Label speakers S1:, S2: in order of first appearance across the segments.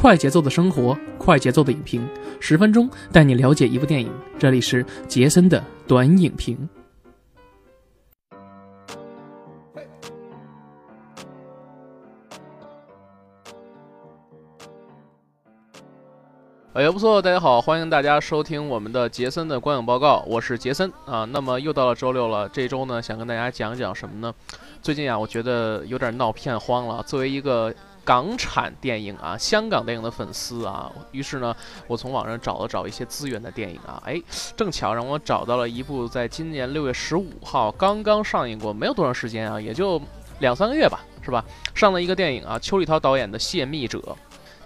S1: 快节奏的生活，快节奏的影评，十分钟带你了解一部电影。这里是杰森的短影评。
S2: 哎呀，不错，大家好，欢迎大家收听我们的杰森的观影报告，我是杰森啊。那么又到了周六了，这周呢，想跟大家讲讲什么呢？最近啊，我觉得有点闹片荒了。作为一个港产电影啊，香港电影的粉丝啊，于是呢，我从网上找了找一些资源的电影啊，哎，正巧让我找到了一部在今年六月十五号刚刚上映过，没有多长时间啊，也就两三个月吧，是吧？上了一个电影啊，邱礼涛导演的《泄密者》。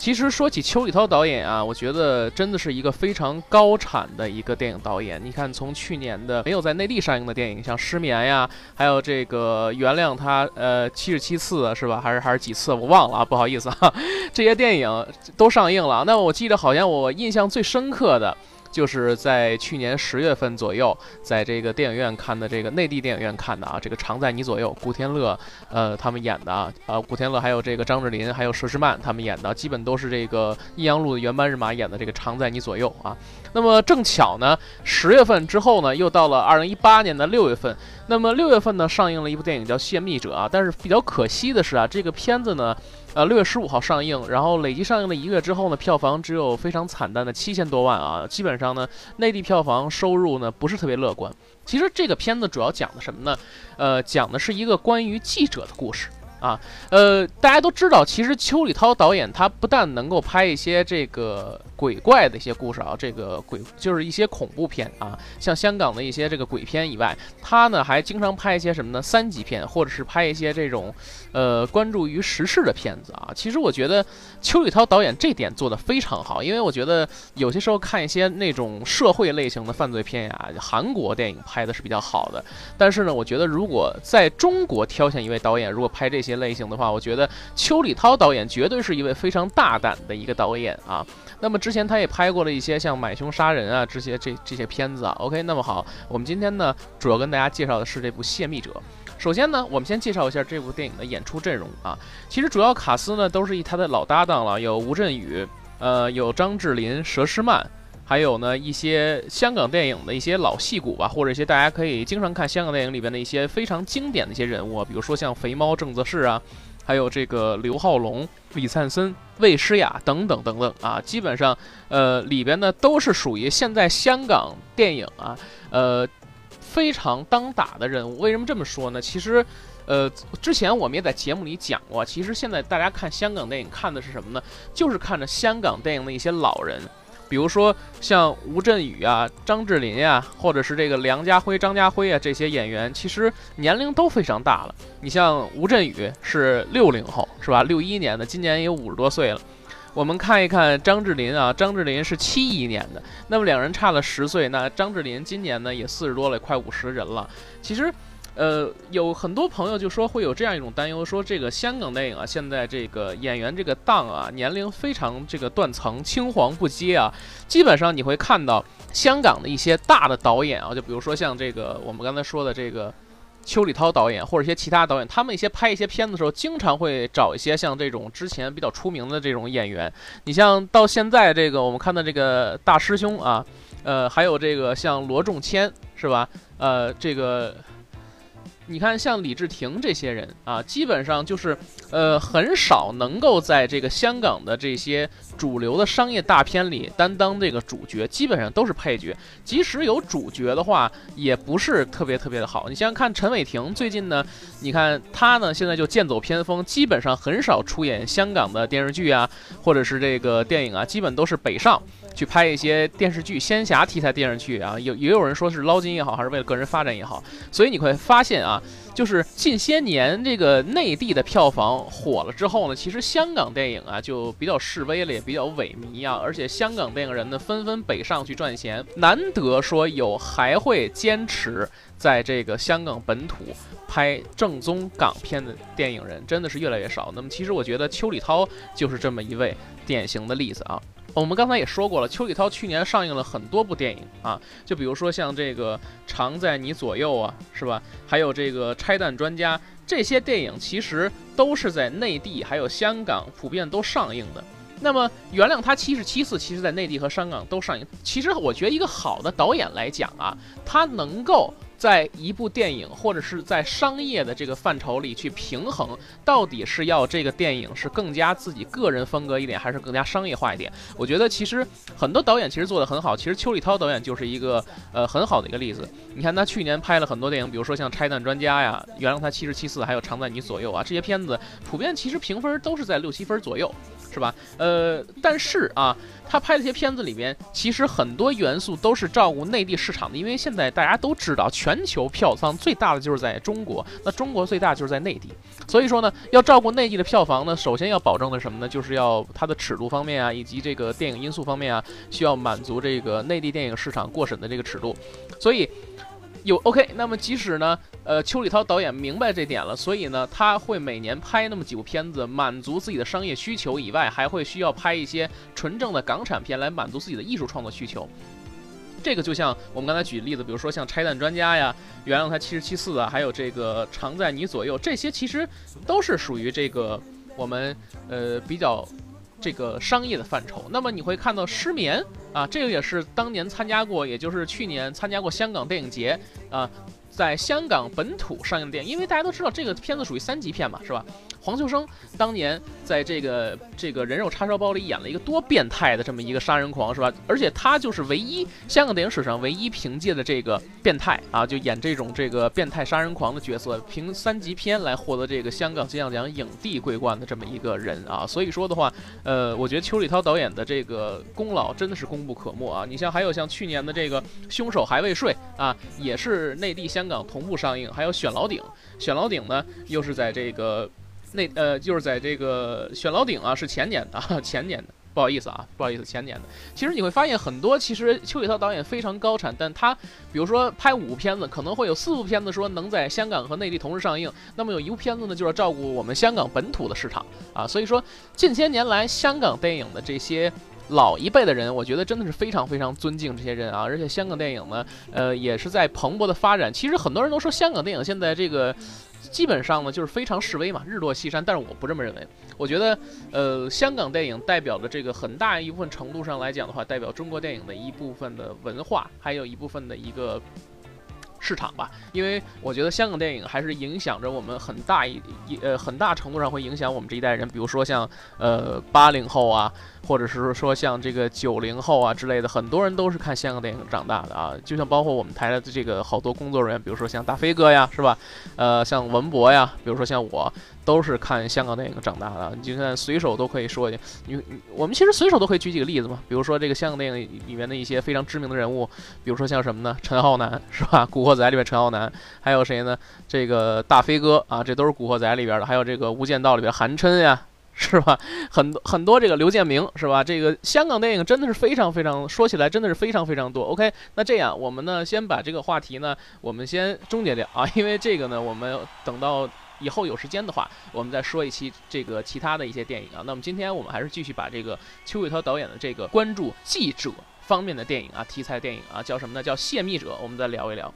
S2: 其实说起邱礼涛导演啊，我觉得真的是一个非常高产的一个电影导演。你看，从去年的没有在内地上映的电影，像《失眠》呀，还有这个原谅他，呃，七十七次是吧？还是还是几次？我忘了啊，不好意思啊。这些电影都上映了。那我记得好像我印象最深刻的。就是在去年十月份左右，在这个电影院看的这个内地电影院看的啊，这个常在你左右，古天乐，呃，他们演的啊，呃，古天乐还有这个张智霖还有佘诗曼他们演的，基本都是这个阴阳路的原班人马演的这个常在你左右啊。那么正巧呢，十月份之后呢，又到了二零一八年的六月份，那么六月份呢，上映了一部电影叫《泄密者》啊，但是比较可惜的是啊，这个片子呢。呃，六月十五号上映，然后累计上映了一个月之后呢，票房只有非常惨淡的七千多万啊，基本上呢，内地票房收入呢不是特别乐观。其实这个片子主要讲的什么呢？呃，讲的是一个关于记者的故事。啊，呃，大家都知道，其实邱礼涛导演他不但能够拍一些这个鬼怪的一些故事啊，这个鬼就是一些恐怖片啊，像香港的一些这个鬼片以外，他呢还经常拍一些什么呢？三级片，或者是拍一些这种呃关注于时事的片子啊。其实我觉得邱礼涛导演这点做的非常好，因为我觉得有些时候看一些那种社会类型的犯罪片呀，韩国电影拍的是比较好的，但是呢，我觉得如果在中国挑选一位导演，如果拍这些。类型的话，我觉得邱礼涛导演绝对是一位非常大胆的一个导演啊。那么之前他也拍过了一些像《买凶杀人》啊这些这这些片子啊。OK，那么好，我们今天呢主要跟大家介绍的是这部《泄密者》。首先呢，我们先介绍一下这部电影的演出阵容啊。其实主要卡司呢都是以他的老搭档了，有吴镇宇，呃，有张智霖、佘诗曼。还有呢，一些香港电影的一些老戏骨吧，或者一些大家可以经常看香港电影里边的一些非常经典的一些人物，比如说像肥猫郑则仕啊，还有这个刘浩龙、李灿森、魏诗雅等等等等啊，基本上呃里边呢都是属于现在香港电影啊呃非常当打的人物。为什么这么说呢？其实呃之前我们也在节目里讲过，其实现在大家看香港电影看的是什么呢？就是看着香港电影的一些老人。比如说像吴镇宇啊、张智霖呀，或者是这个梁家辉、张家辉啊这些演员，其实年龄都非常大了。你像吴镇宇是六零后，是吧？六一年的，今年也五十多岁了。我们看一看张智霖啊，张智霖是七一年的，那么两人差了十岁，那张智霖今年呢也四十多了，快五十人了。其实。呃，有很多朋友就说会有这样一种担忧，说这个香港电影啊，现在这个演员这个档啊，年龄非常这个断层，青黄不接啊。基本上你会看到香港的一些大的导演啊，就比如说像这个我们刚才说的这个邱礼涛导演，或者一些其他导演，他们一些拍一些片子的时候，经常会找一些像这种之前比较出名的这种演员。你像到现在这个我们看到这个大师兄啊，呃，还有这个像罗仲谦是吧？呃，这个。你看，像李治廷这些人啊，基本上就是，呃，很少能够在这个香港的这些主流的商业大片里担当这个主角，基本上都是配角。即使有主角的话，也不是特别特别的好。你像看，陈伟霆最近呢，你看他呢，现在就剑走偏锋，基本上很少出演香港的电视剧啊，或者是这个电影啊，基本都是北上。去拍一些电视剧、仙侠题材电视剧啊，有也有人说是捞金也好，还是为了个人发展也好，所以你会发现啊，就是近些年这个内地的票房火了之后呢，其实香港电影啊就比较示威了，也比较萎靡啊，而且香港电影人呢纷纷北上去赚钱，难得说有还会坚持在这个香港本土拍正宗港片的电影人，真的是越来越少。那么其实我觉得邱礼涛就是这么一位典型的例子啊。我们刚才也说过了，邱礼涛去年上映了很多部电影啊，就比如说像这个《常在你左右》啊，是吧？还有这个《拆弹专家》，这些电影其实都是在内地还有香港普遍都上映的。那么原谅他七十七次，其实在内地和香港都上映。其实我觉得一个好的导演来讲啊，他能够。在一部电影或者是在商业的这个范畴里去平衡，到底是要这个电影是更加自己个人风格一点，还是更加商业化一点？我觉得其实很多导演其实做的很好，其实邱礼涛导演就是一个呃很好的一个例子。你看他去年拍了很多电影，比如说像《拆弹专家》呀，《原谅他七十七次》，还有《常在你左右》啊，这些片子普遍其实评分都是在六七分左右。是吧？呃，但是啊，他拍的这些片子里面，其实很多元素都是照顾内地市场的，因为现在大家都知道，全球票房最大的就是在中国，那中国最大就是在内地，所以说呢，要照顾内地的票房呢，首先要保证的什么呢？就是要它的尺度方面啊，以及这个电影因素方面啊，需要满足这个内地电影市场过审的这个尺度，所以。有 OK，那么即使呢，呃，邱礼涛导演明白这点了，所以呢，他会每年拍那么几部片子，满足自己的商业需求以外，还会需要拍一些纯正的港产片来满足自己的艺术创作需求。这个就像我们刚才举的例子，比如说像《拆弹专家》呀，《原谅他七十七次》啊，还有这个《常在你左右》，这些其实都是属于这个我们呃比较。这个商业的范畴，那么你会看到《失眠》啊，这个也是当年参加过，也就是去年参加过香港电影节啊。在香港本土上映的电影，因为大家都知道这个片子属于三级片嘛，是吧？黄秋生当年在这个这个人肉叉烧包里演了一个多变态的这么一个杀人狂，是吧？而且他就是唯一香港电影史上唯一凭借的这个变态啊，就演这种这个变态杀人狂的角色，凭三级片来获得这个香港金像奖影帝桂冠的这么一个人啊。所以说的话，呃，我觉得邱礼涛导演的这个功劳真的是功不可没啊。你像还有像去年的这个凶手还未睡啊，也是内地香。港同步上映，还有《选老顶》。《选老顶》呢，又是在这个那呃，就是在这个《选老顶》啊，是前年的，前年的，不好意思啊，不好意思，前年的。其实你会发现很多，其实邱礼涛导演非常高产，但他比如说拍五部片子，可能会有四部片子说能在香港和内地同时上映，那么有一部片子呢，就是照顾我们香港本土的市场啊。所以说，近些年来香港电影的这些。老一辈的人，我觉得真的是非常非常尊敬这些人啊！而且香港电影呢，呃，也是在蓬勃的发展。其实很多人都说香港电影现在这个基本上呢就是非常示威嘛，日落西山。但是我不这么认为，我觉得，呃，香港电影代表的这个很大一部分程度上来讲的话，代表中国电影的一部分的文化，还有一部分的一个。市场吧，因为我觉得香港电影还是影响着我们很大一一呃很大程度上会影响我们这一代人，比如说像呃八零后啊，或者是说像这个九零后啊之类的，很多人都是看香港电影长大的啊，就像包括我们台的这个好多工作人员，比如说像大飞哥呀，是吧？呃，像文博呀，比如说像我。都是看香港电影长大的，你就算随手都可以说，你你我们其实随手都可以举几个例子嘛，比如说这个香港电影里面的一些非常知名的人物，比如说像什么呢？陈浩南是吧？《古惑仔》里面陈浩南，还有谁呢？这个大飞哥啊，这都是《古惑仔》里边的，还有这个《无间道》里边韩琛呀，是吧？很多很多这个刘建明是吧？这个香港电影真的是非常非常，说起来真的是非常非常多。OK，那这样我们呢，先把这个话题呢，我们先终结掉啊，因为这个呢，我们等到。以后有时间的话，我们再说一期这个其他的一些电影啊。那么今天我们还是继续把这个邱伟涛导演的这个关注记者方面的电影啊，题材电影啊，叫什么呢？叫《泄密者》，我们再聊一聊。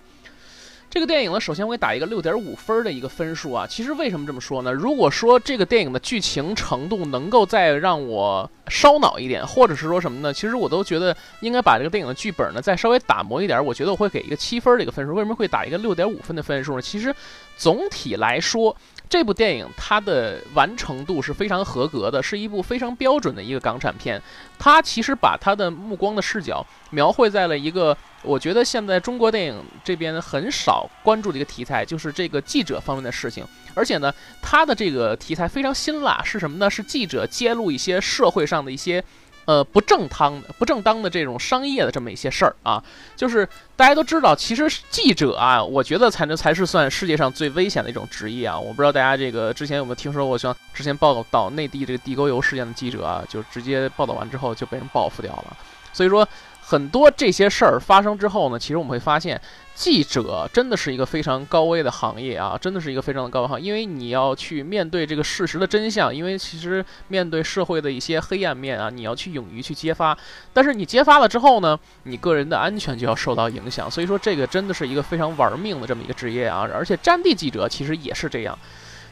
S2: 这个电影呢，首先我给打一个六点五分的一个分数啊。其实为什么这么说呢？如果说这个电影的剧情程度能够再让我烧脑一点，或者是说什么呢？其实我都觉得应该把这个电影的剧本呢再稍微打磨一点。我觉得我会给一个七分的一个分数。为什么会打一个六点五分的分数呢？其实总体来说。这部电影它的完成度是非常合格的，是一部非常标准的一个港产片。它其实把它的目光的视角描绘在了一个我觉得现在中国电影这边很少关注的一个题材，就是这个记者方面的事情。而且呢，它的这个题材非常辛辣，是什么呢？是记者揭露一些社会上的一些。呃，不正当、不正当的这种商业的这么一些事儿啊，就是大家都知道，其实记者啊，我觉得才能才是算世界上最危险的一种职业啊。我不知道大家这个之前有没有听说过，像之前报道内地这个地沟油事件的记者啊，就直接报道完之后就被人报复掉了。所以说，很多这些事儿发生之后呢，其实我们会发现。记者真的是一个非常高危的行业啊，真的是一个非常的高危行业，因为你要去面对这个事实的真相，因为其实面对社会的一些黑暗面啊，你要去勇于去揭发，但是你揭发了之后呢，你个人的安全就要受到影响，所以说这个真的是一个非常玩命的这么一个职业啊，而且战地记者其实也是这样，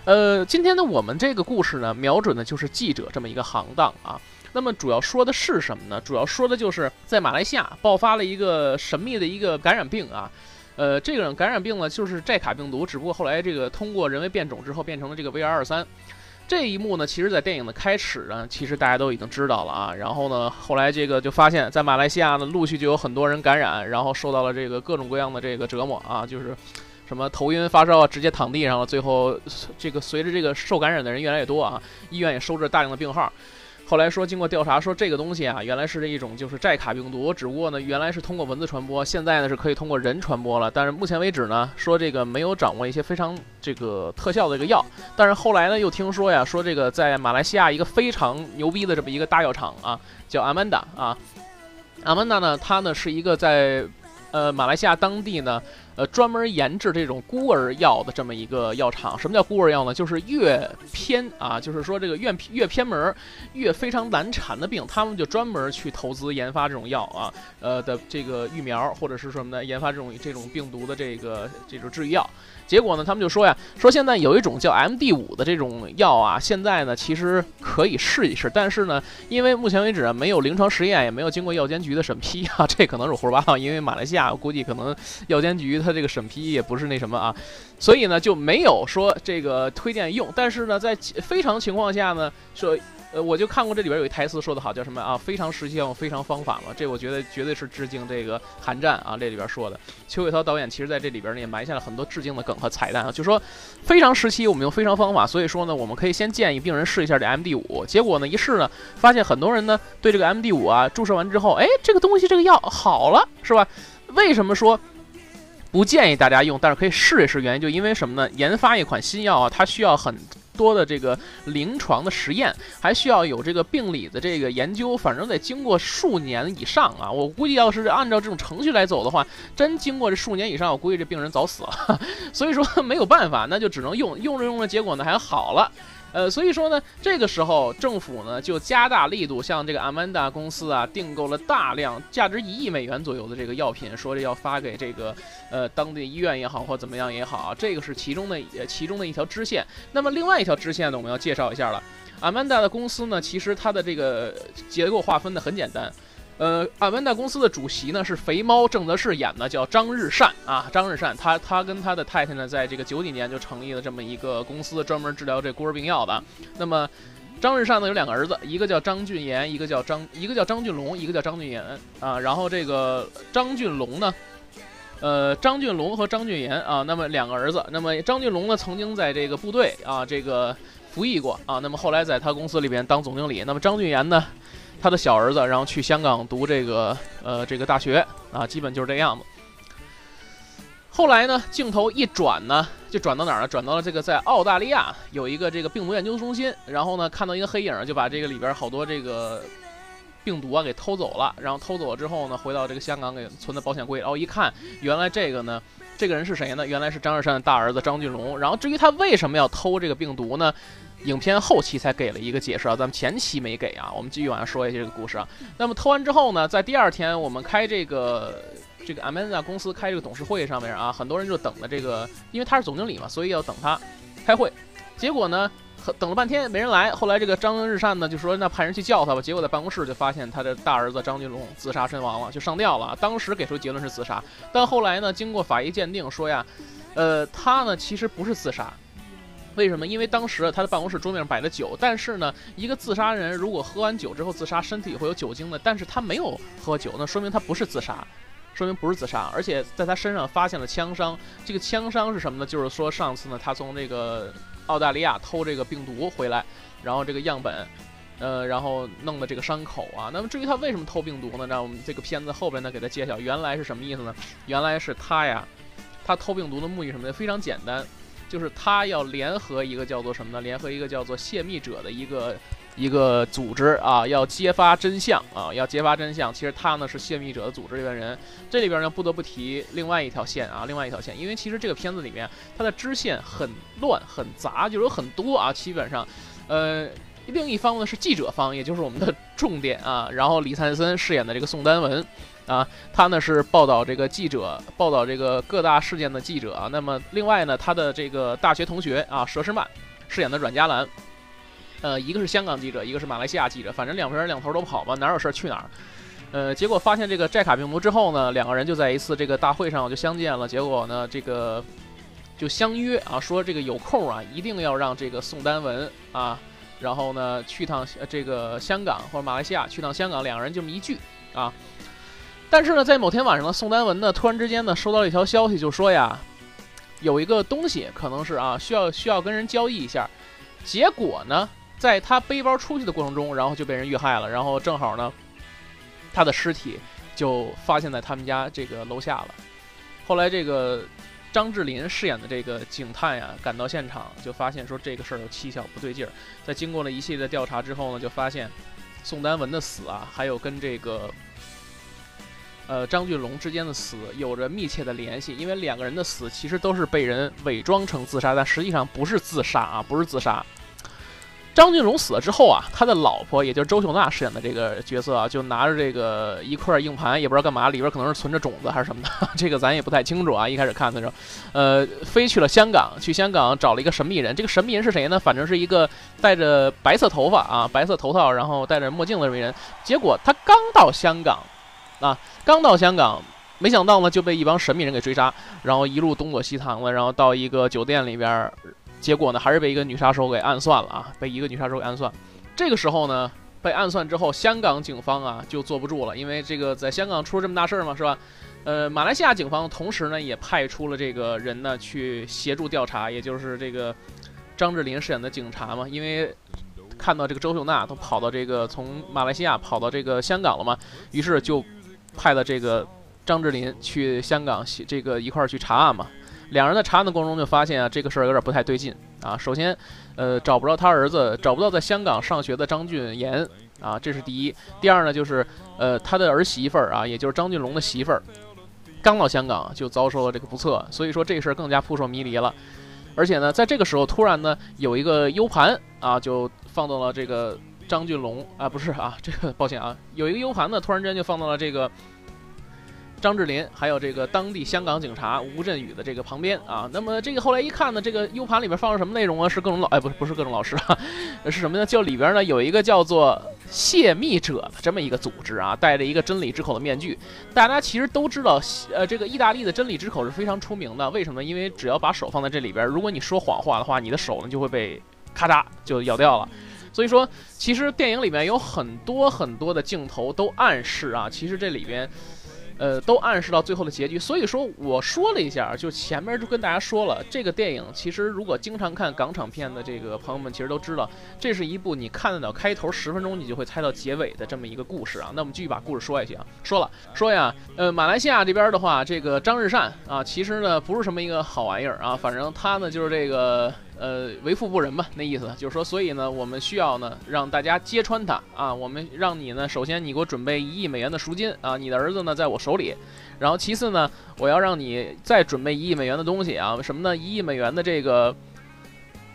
S2: 呃，今天呢我们这个故事呢，瞄准的就是记者这么一个行当啊。那么主要说的是什么呢？主要说的就是在马来西亚爆发了一个神秘的一个感染病啊。呃，这个感染病呢，就是寨卡病毒，只不过后来这个通过人为变种之后，变成了这个 VR 二三。这一幕呢，其实，在电影的开始呢，其实大家都已经知道了啊。然后呢，后来这个就发现，在马来西亚呢，陆续就有很多人感染，然后受到了这个各种各样的这个折磨啊，就是什么头晕发烧啊，直接躺地上了。最后，这个随着这个受感染的人越来越多啊，医院也收治大量的病号。后来说，经过调查，说这个东西啊，原来是这一种就是寨卡病毒，只不过呢，原来是通过蚊子传播，现在呢是可以通过人传播了。但是目前为止呢，说这个没有掌握一些非常这个特效的这个药。但是后来呢，又听说呀，说这个在马来西亚一个非常牛逼的这么一个大药厂啊，叫阿曼达啊，阿曼达呢，它呢是一个在呃马来西亚当地呢。呃，专门研制这种孤儿药的这么一个药厂，什么叫孤儿药呢？就是越偏啊，就是说这个越越偏门、越非常难缠的病，他们就专门去投资研发这种药啊，呃的这个疫苗，或者是什么呢？研发这种这种病毒的这个这种治愈药。结果呢，他们就说呀，说现在有一种叫 MD 五的这种药啊，现在呢其实可以试一试，但是呢，因为目前为止啊没有临床实验，也没有经过药监局的审批啊，这可能是胡说八道，因为马来西亚我估计可能药监局它这个审批也不是那什么啊，所以呢就没有说这个推荐用，但是呢在非常情况下呢说。呃，我就看过这里边有一台词说的好，叫什么啊？非常时期用非常方法嘛。这我觉得绝对是致敬这个寒战啊。这里边说的，邱伟涛导演其实在这里边呢也埋下了很多致敬的梗和彩蛋啊。就说非常时期我们用非常方法，所以说呢，我们可以先建议病人试一下这 MD 五。结果呢一试呢，发现很多人呢对这个 MD 五啊注射完之后，哎，这个东西这个药好了，是吧？为什么说不建议大家用，但是可以试一试？原因就因为什么呢？研发一款新药啊，它需要很。多的这个临床的实验，还需要有这个病理的这个研究，反正得经过数年以上啊！我估计要是按照这种程序来走的话，真经过这数年以上，我估计这病人早死了。所以说没有办法，那就只能用，用着用着，结果呢还好了。呃，所以说呢，这个时候政府呢就加大力度，向这个阿曼达公司啊订购了大量价值一亿美元左右的这个药品，说这要发给这个呃当地医院也好或怎么样也好，这个是其中的其中的一条支线。那么另外一条支线呢，我们要介绍一下了。阿曼达的公司呢，其实它的这个结构划分的很简单。呃，阿曼达公司的主席呢是肥猫郑则仕演的，叫张日善啊。张日善，他他跟他的太太呢，在这个九几年就成立了这么一个公司，专门治疗这孤儿病药的。那么，张日善呢有两个儿子，一个叫张俊言，一个叫张，一个叫张俊龙，一个叫张俊言啊。然后这个张俊龙呢，呃，张俊龙和张俊言啊，那么两个儿子。那么张俊龙呢，曾经在这个部队啊，这个服役过啊。那么后来在他公司里边当总经理。那么张俊言呢？他的小儿子，然后去香港读这个呃这个大学啊，基本就是这样子。后来呢，镜头一转呢，就转到哪儿了？转到了这个在澳大利亚有一个这个病毒研究中心，然后呢看到一个黑影，就把这个里边好多这个病毒啊给偷走了。然后偷走了之后呢，回到这个香港给存在保险柜。然后一看，原来这个呢，这个人是谁呢？原来是张日山的大儿子张俊龙。然后至于他为什么要偷这个病毒呢？影片后期才给了一个解释啊，咱们前期没给啊。我们继续往下说一下这个故事啊。那么偷完之后呢，在第二天我们开这个这个 Amanda 公司开这个董事会上面啊，很多人就等着这个，因为他是总经理嘛，所以要等他开会。结果呢，等了半天没人来。后来这个张日善呢就说那派人去叫他吧。结果在办公室就发现他的大儿子张俊龙自杀身亡了，就上吊了。当时给出结论是自杀，但后来呢，经过法医鉴定说呀，呃，他呢其实不是自杀。为什么？因为当时他的办公室桌面上摆着酒，但是呢，一个自杀人如果喝完酒之后自杀，身体会有酒精的，但是他没有喝酒，那说明他不是自杀，说明不是自杀，而且在他身上发现了枪伤。这个枪伤是什么呢？就是说上次呢，他从这个澳大利亚偷这个病毒回来，然后这个样本，呃，然后弄的这个伤口啊。那么至于他为什么偷病毒呢？让我们这个片子后边呢给他揭晓，原来是什么意思呢？原来是他呀，他偷病毒的目的什么呢？非常简单。就是他要联合一个叫做什么呢？联合一个叫做泄密者的一个一个组织啊，要揭发真相啊，要揭发真相。其实他呢是泄密者的组织里边人。这里边呢不得不提另外一条线啊，另外一条线，因为其实这个片子里面它的支线很乱很杂，就有很多啊，基本上，呃，另一方呢是记者方，也就是我们的重点啊。然后李灿森饰演的这个宋丹文。啊，他呢是报道这个记者，报道这个各大事件的记者啊。那么另外呢，他的这个大学同学啊，佘诗曼饰演的阮佳兰，呃，一个是香港记者，一个是马来西亚记者，反正两边人两头都跑嘛，哪有事儿去哪儿。呃，结果发现这个寨卡病毒之后呢，两个人就在一次这个大会上就相见了。结果呢，这个就相约啊，说这个有空啊，一定要让这个宋丹文啊，然后呢去趟这个香港或者马来西亚，去趟香港，两个人这么一聚啊。但是呢，在某天晚上呢，宋丹文呢突然之间呢收到了一条消息，就说呀，有一个东西可能是啊需要需要跟人交易一下。结果呢，在他背包出去的过程中，然后就被人遇害了，然后正好呢。他的尸体就发现在他们家这个楼下了。后来，这个张智霖饰演的这个警探呀，赶到现场就发现说这个事儿有蹊跷不对劲儿。在经过了一系列的调查之后呢，就发现宋丹文的死啊，还有跟这个 呃张俊龙之间的死有着密切的联系。因为两个人的死其实都是被人伪装成自杀，但实际上不是自杀啊，不是自杀。张俊龙死了之后啊，他的老婆，也就是周秀娜饰演的这个角色啊，就拿着这个一块硬盘，也不知道干嘛，里边可能是存着种子还是什么的，这个咱也不太清楚啊。一开始看的时候，呃，飞去了香港，去香港找了一个神秘人。这个神秘人是谁呢？反正是一个戴着白色头发啊，白色头套，然后戴着墨镜的这么一人。结果他刚到香港，啊，刚到香港，没想到呢就被一帮神秘人给追杀，然后一路东躲西藏的，然后到一个酒店里边。结果呢，还是被一个女杀手给暗算了啊！被一个女杀手给暗算。这个时候呢，被暗算之后，香港警方啊就坐不住了，因为这个在香港出了这么大事儿嘛，是吧？呃，马来西亚警方同时呢也派出了这个人呢去协助调查，也就是这个张智霖饰演的警察嘛，因为看到这个周秀娜都跑到这个从马来西亚跑到这个香港了嘛，于是就派了这个张智霖去香港这个一块儿去查案嘛。两人在查案的过程中就发现啊，这个事儿有点不太对劲啊。首先，呃，找不着他儿子，找不到在香港上学的张俊言啊，这是第一。第二呢，就是呃，他的儿媳妇儿啊，也就是张俊龙的媳妇儿，刚到香港就遭受了这个不测，所以说这事儿更加扑朔迷离了。而且呢，在这个时候突然呢，有一个 U 盘啊，就放到了这个张俊龙啊，不是啊，这个抱歉啊，有一个 U 盘呢，突然间就放到了这个。张智霖还有这个当地香港警察吴振宇的这个旁边啊，那么这个后来一看呢，这个 U 盘里边放着什么内容啊？是各种老哎，不是不是各种老师啊，是什么呢？就里边呢有一个叫做泄密者的这么一个组织啊，戴着一个真理之口的面具。大家其实都知道，呃，这个意大利的真理之口是非常出名的。为什么？因为只要把手放在这里边，如果你说谎话的话，你的手呢就会被咔嚓就咬掉了。所以说，其实电影里面有很多很多的镜头都暗示啊，其实这里边。呃，都暗示到最后的结局，所以说我说了一下，就前面就跟大家说了，这个电影其实如果经常看港产片的这个朋友们，其实都知道，这是一部你看得到开头十分钟，你就会猜到结尾的这么一个故事啊。那我们继续把故事说下去啊。说了说呀，呃，马来西亚这边的话，这个张日善啊，其实呢不是什么一个好玩意儿啊，反正他呢就是这个。呃，为富不仁吧，那意思就是说，所以呢，我们需要呢让大家揭穿他啊。我们让你呢，首先你给我准备一亿美元的赎金啊，你的儿子呢在我手里。然后其次呢，我要让你再准备一亿美元的东西啊，什么呢？一亿美元的这个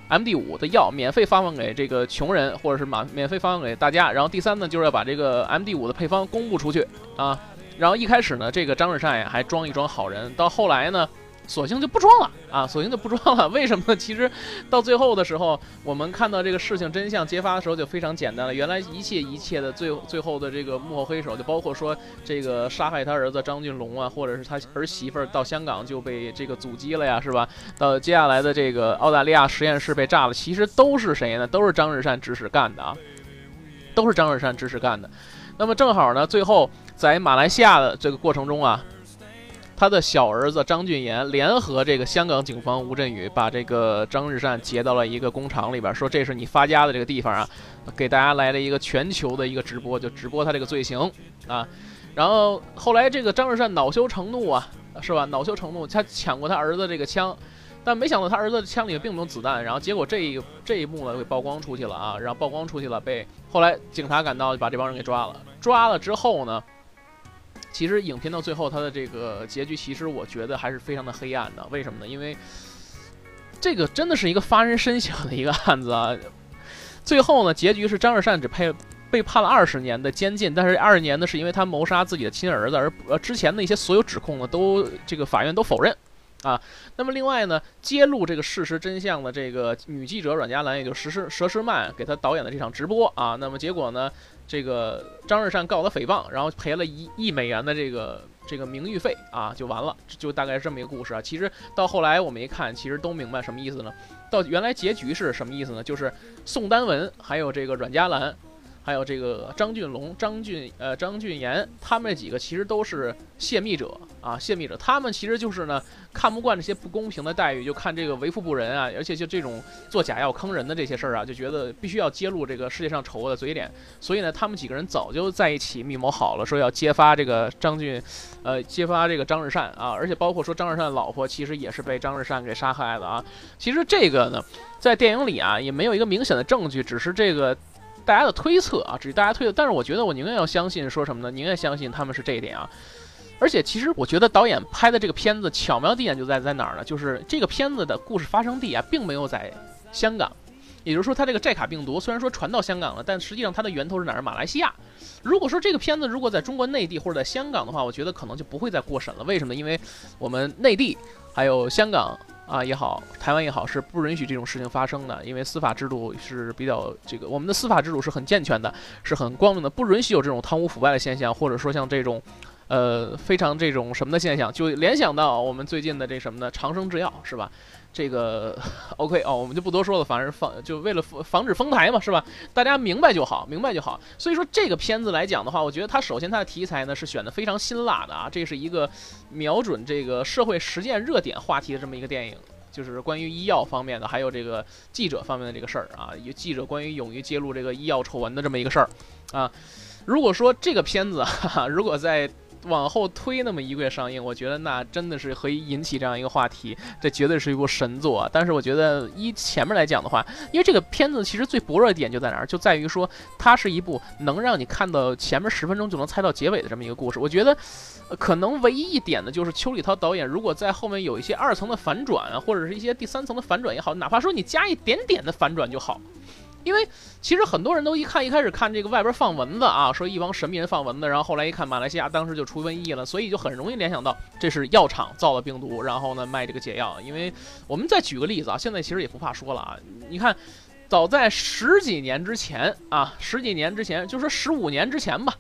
S2: M D 五的药免费发放给这个穷人，或者是免免费发放给大家。然后第三呢，就是要把这个 M D 五的配方公布出去啊。然后一开始呢，这个张日善呀还装一装好人，到后来呢。索性就不装了啊！索性就不装了。为什么？其实到最后的时候，我们看到这个事情真相揭发的时候就非常简单了。原来一切一切的最最后的这个幕后黑手，就包括说这个杀害他儿子张俊龙啊，或者是他儿媳妇到香港就被这个阻击了呀，是吧？到接下来的这个澳大利亚实验室被炸了，其实都是谁呢？都是张日善指使干的啊！都是张日善指使干的。那么正好呢，最后在马来西亚的这个过程中啊。他的小儿子张俊言联合这个香港警方吴振宇，把这个张日善劫到了一个工厂里边，说这是你发家的这个地方啊，给大家来了一个全球的一个直播，就直播他这个罪行啊。然后后来这个张日善恼羞成怒啊，是吧？恼羞成怒，他抢过他儿子这个枪，但没想到他儿子的枪里并没有子弹，然后结果这一这一幕呢给曝光出去了啊，然后曝光出去了，被后来警察赶到就把这帮人给抓了，抓了之后呢？其实影片到最后，它的这个结局，其实我觉得还是非常的黑暗的。为什么呢？因为这个真的是一个发人深省的一个案子啊。最后呢，结局是张日善只被被判了二十年的监禁，但是二十年呢，是因为他谋杀自己的亲儿子，而之前的一些所有指控呢，都这个法院都否认啊。那么另外呢，揭露这个事实真相的这个女记者阮家兰，也就佘诗佘诗曼给他导演的这场直播啊，那么结果呢，这个张日山告他诽谤，然后赔了一亿美元的这个这个名誉费啊，就完了，就大概是这么一个故事啊。其实到后来我们一看，其实都明白什么意思呢？到原来结局是什么意思呢？就是宋丹文还有这个阮嘉兰。还有这个张俊龙、张俊呃张俊言，他们这几个其实都是泄密者啊，泄密者。他们其实就是呢，看不惯这些不公平的待遇，就看这个为富不仁啊，而且就这种做假药坑人的这些事儿啊，就觉得必须要揭露这个世界上丑恶的嘴脸。所以呢，他们几个人早就在一起密谋好了，说要揭发这个张俊，呃，揭发这个张日善啊，而且包括说张日善的老婆其实也是被张日善给杀害的啊。其实这个呢，在电影里啊也没有一个明显的证据，只是这个。大家的推测啊，只是大家推测，但是我觉得我宁愿要相信说什么呢？宁愿相信他们是这一点啊。而且其实我觉得导演拍的这个片子巧妙地点就在在哪儿呢？就是这个片子的故事发生地啊，并没有在香港，也就是说，它这个寨卡病毒虽然说传到香港了，但实际上它的源头是哪儿？马来西亚。如果说这个片子如果在中国内地或者在香港的话，我觉得可能就不会再过审了。为什么？因为我们内地还有香港。啊也好，台湾也好，是不允许这种事情发生的，因为司法制度是比较这个，我们的司法制度是很健全的，是很光明的，不允许有这种贪污腐败的现象，或者说像这种，呃，非常这种什么的现象，就联想到我们最近的这什么呢？长生制药是吧？这个 OK 哦，我们就不多说了，反正防就为了防止封台嘛，是吧？大家明白就好，明白就好。所以说这个片子来讲的话，我觉得它首先它的题材呢是选的非常辛辣的啊，这是一个瞄准这个社会实践热点话题的这么一个电影，就是关于医药方面的，还有这个记者方面的这个事儿啊，有记者关于勇于揭露这个医药丑闻的这么一个事儿啊。如果说这个片子，哈哈，如果在往后推那么一个月上映，我觉得那真的是可以引起这样一个话题，这绝对是一部神作。但是我觉得一前面来讲的话，因为这个片子其实最薄弱的点就在哪儿，就在于说它是一部能让你看到前面十分钟就能猜到结尾的这么一个故事。我觉得可能唯一一点呢，就是邱礼涛导演如果在后面有一些二层的反转，或者是一些第三层的反转也好，哪怕说你加一点点的反转就好。因为其实很多人都一看一开始看这个外边放蚊子啊，说一帮神秘人放蚊子，然后后来一看马来西亚当时就出瘟疫了，所以就很容易联想到这是药厂造的病毒，然后呢卖这个解药。因为我们再举个例子啊，现在其实也不怕说了啊，你看，早在十几年之前啊，十几年之前，就说十五年之前吧。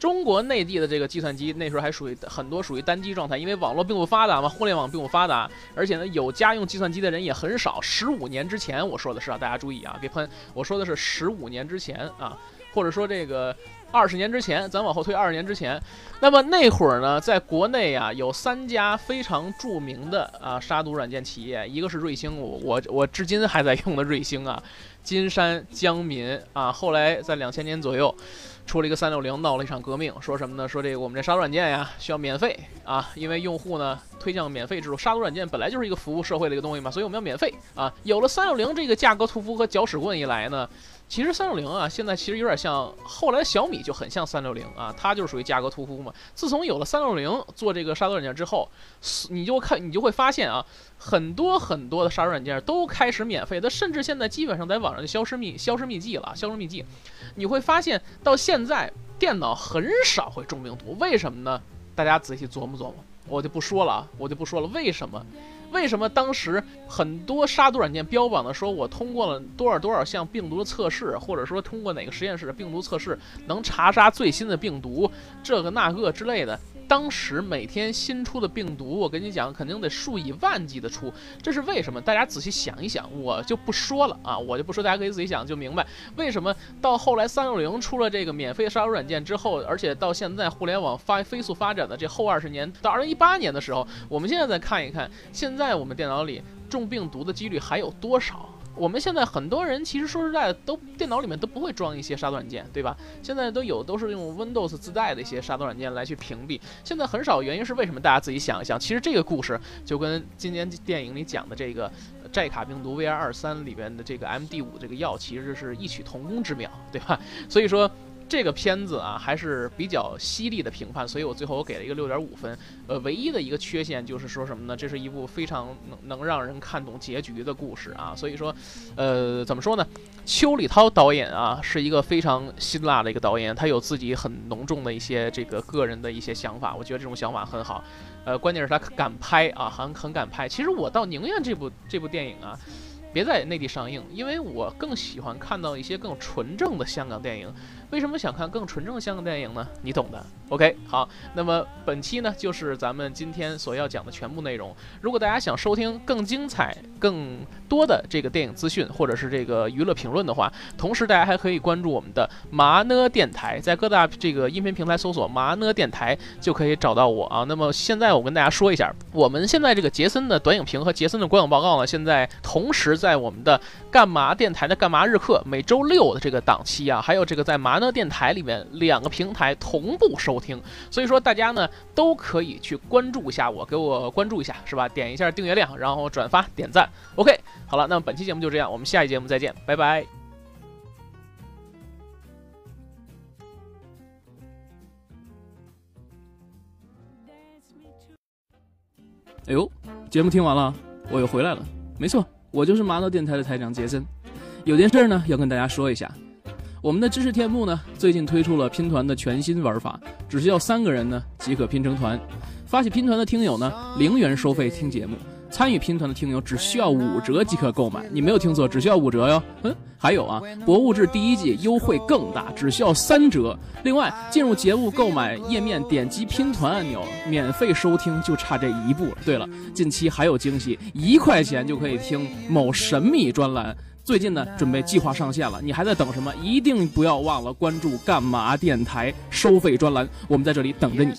S2: 中国内地的这个计算机那时候还属于很多属于单机状态，因为网络并不发达嘛，互联网并不发达，而且呢有家用计算机的人也很少。十五年之前我说的是啊，大家注意啊，别喷，我说的是十五年之前啊，或者说这个二十年之前，咱往后推二十年之前。那么那会儿呢，在国内啊有三家非常著名的啊杀毒软件企业，一个是瑞星，我我我至今还在用的瑞星啊，金山、江民啊，后来在两千年左右。出了一个三六零，闹了一场革命，说什么呢？说这个我们这杀毒软件呀需要免费啊，因为用户呢推向免费制度。杀毒软件本来就是一个服务社会的一个东西嘛，所以我们要免费啊。有了三六零这个价格屠夫和搅屎棍一来呢。其实三六零啊，现在其实有点像后来小米就很像三六零啊，它就是属于价格屠夫嘛。自从有了三六零做这个杀毒软件之后，你就看你就会发现啊，很多很多的杀毒软件都开始免费的，甚至现在基本上在网上就消失秘消失秘籍了，消失秘籍。你会发现到现在电脑很少会中病毒，为什么呢？大家仔细琢磨琢磨，我就不说了啊，我就不说了，为什么？为什么当时很多杀毒软件标榜的说，我通过了多少多少项病毒的测试，或者说通过哪个实验室的病毒测试能查杀最新的病毒，这个那个之类的。当时每天新出的病毒，我跟你讲，肯定得数以万计的出，这是为什么？大家仔细想一想，我就不说了啊，我就不说，大家可以自己想就明白，为什么到后来三六零出了这个免费杀毒软件之后，而且到现在互联网发飞速发展的这后二十年，到二零一八年的时候，我们现在再看一看，现在我们电脑里中病毒的几率还有多少？我们现在很多人其实说实在的，都电脑里面都不会装一些杀毒软件，对吧？现在都有，都是用 Windows 自带的一些杀毒软件来去屏蔽。现在很少，原因是为什么？大家自己想一想。其实这个故事就跟今年电影里讲的这个寨卡病毒 VR 二三里边的这个 MD 五这个药，其实是异曲同工之妙，对吧？所以说。这个片子啊还是比较犀利的评判，所以我最后我给了一个六点五分。呃，唯一的一个缺陷就是说什么呢？这是一部非常能能让人看懂结局的故事啊，所以说，呃，怎么说呢？邱礼涛导演啊是一个非常辛辣的一个导演，他有自己很浓重的一些这个个人的一些想法，我觉得这种想法很好。呃，关键是他敢拍啊，很很敢拍。其实我倒宁愿这部这部电影啊。别在内地上映，因为我更喜欢看到一些更纯正的香港电影。为什么想看更纯正的香港电影呢？你懂的。OK，好，那么本期呢就是咱们今天所要讲的全部内容。如果大家想收听更精彩、更多的这个电影资讯，或者是这个娱乐评论的话，同时大家还可以关注我们的麻呢电台，在各大这个音频平台搜索麻呢电台就可以找到我啊。那么现在我跟大家说一下，我们现在这个杰森的短影评和杰森的观影报告呢，现在同时在我们的干嘛电台的干嘛日课每周六的这个档期啊，还有这个在麻呢电台里面两个平台同步收。听，所以说大家呢都可以去关注一下我，给我关注一下，是吧？点一下订阅量，然后转发点赞。OK，好了，那么本期节目就这样，我们下一节目再见，拜拜。
S1: 哎呦，节目听完了，我又回来了。没错，我就是麻豆电台的台长杰森，有件事呢要跟大家说一下。我们的知识天幕呢，最近推出了拼团的全新玩法，只需要三个人呢即可拼成团。发起拼团的听友呢，零元收费听节目；参与拼团的听友只需要五折即可购买。你没有听错，只需要五折哟。嗯，还有啊，博物志第一季优惠更大，只需要三折。另外，进入节目购买页面，点击拼团按钮，免费收听，就差这一步了。对了，近期还有惊喜，一块钱就可以听某神秘专栏。最近呢，准备计划上线了，你还在等什么？一定不要忘了关注干嘛电台收费专栏，我们在这里等着你。